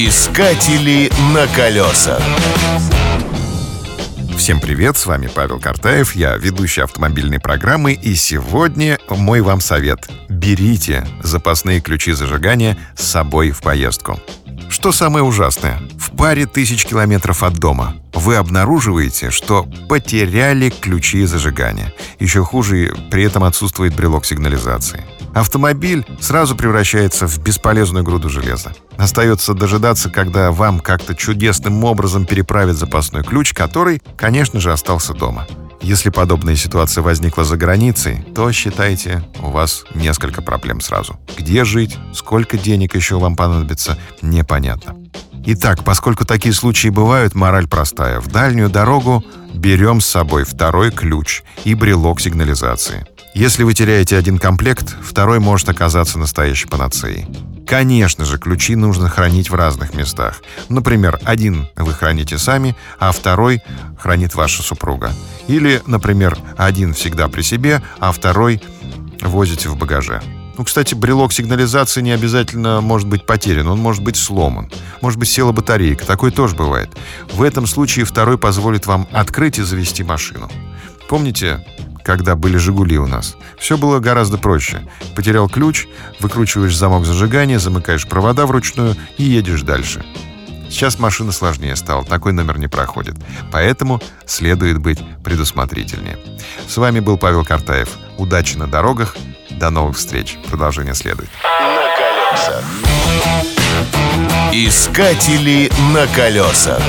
Искатели на колесах. Всем привет, с вами Павел Картаев, я ведущий автомобильной программы, и сегодня мой вам совет. Берите запасные ключи зажигания с собой в поездку. Что самое ужасное? В паре тысяч километров от дома вы обнаруживаете, что потеряли ключи зажигания. Еще хуже, при этом отсутствует брелок сигнализации. Автомобиль сразу превращается в бесполезную груду железа. Остается дожидаться, когда вам как-то чудесным образом переправят запасной ключ, который, конечно же, остался дома. Если подобная ситуация возникла за границей, то считайте, у вас несколько проблем сразу. Где жить, сколько денег еще вам понадобится, непонятно. Итак, поскольку такие случаи бывают, мораль простая. В дальнюю дорогу берем с собой второй ключ и брелок сигнализации. Если вы теряете один комплект, второй может оказаться настоящей панацеей. Конечно же, ключи нужно хранить в разных местах. Например, один вы храните сами, а второй хранит ваша супруга. Или, например, один всегда при себе, а второй возите в багаже. Ну, кстати, брелок сигнализации не обязательно может быть потерян, он может быть сломан. Может быть, села батарейка, такое тоже бывает. В этом случае второй позволит вам открыть и завести машину. Помните, когда были «Жигули» у нас. Все было гораздо проще. Потерял ключ, выкручиваешь замок зажигания, замыкаешь провода вручную и едешь дальше. Сейчас машина сложнее стала, такой номер не проходит. Поэтому следует быть предусмотрительнее. С вами был Павел Картаев. Удачи на дорогах. До новых встреч. Продолжение следует. На колесах. Искатели на колесах.